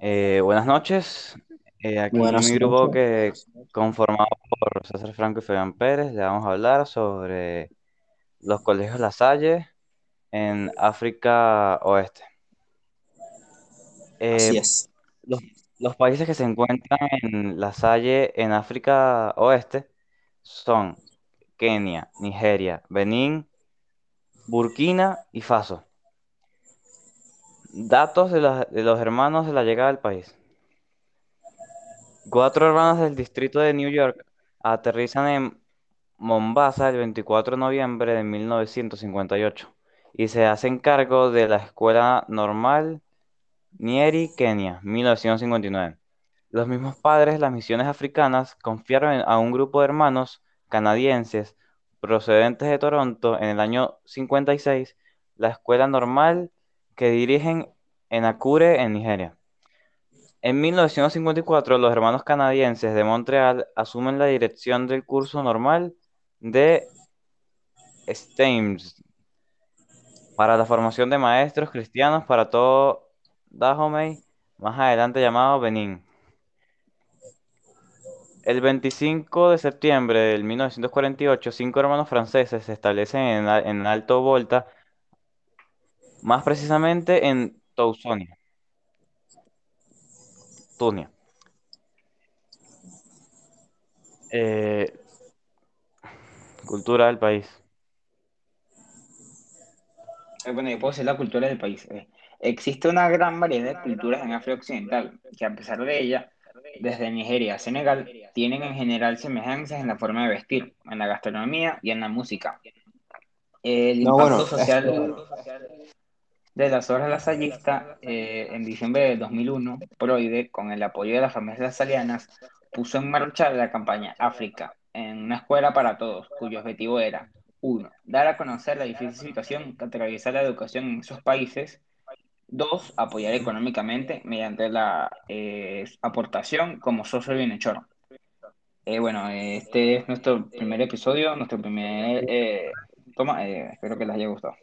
Eh, buenas noches. Eh, aquí Buenas mi grupo que conformado por César Franco y Fabián Pérez, le vamos a hablar sobre los colegios La Salle en África Oeste. Así Eh, es. los, los países que se encuentran en La Salle en África Oeste son Kenia, Nigeria, Benín, Burkina y Faso. Datos de, de los hermanos de la llegada al país. Cuatro hermanos del distrito de New York aterrizan en Mombasa el 24 de noviembre de 1958 y se hacen cargo de la Escuela Normal Nyeri, Kenia, 1959. Los mismos padres de las misiones africanas confiaron a un grupo de hermanos canadienses procedentes de Toronto en el año 56 la Escuela Normal que dirigen en Akure, en Nigeria. En 1954, los hermanos canadienses de Montreal asumen la dirección del curso normal de STEAMS para la formación de maestros cristianos para todo Dahomey, más adelante llamado Benín. El 25 de septiembre de 1948, cinco hermanos franceses se establecen en, en Alto Volta, más precisamente en Touzonia, Tunia. Eh, cultura del país. Eh, Bueno, yo puedo decir la cultura del país. Eh, existe una gran variedad de culturas en África Occidental, que a pesar de ella, desde Nigeria a Senegal, tienen en general semejanzas en la forma de vestir, en la gastronomía y en la música. El No, impacto bueno, social de las obras lasallistas, eh, en diciembre de 2001, Proide, con el apoyo de las familias lasalianas, puso en marcha la campaña África, en una escuela para todos, cuyo objetivo era, uno, dar a conocer la difícil situación que atraviesa la educación en esos países, dos, apoyar económicamente mediante la eh, aportación como socio bienhechor. Eh, bueno, este es nuestro primer episodio, nuestro primer eh, toma, espero que les haya gustado.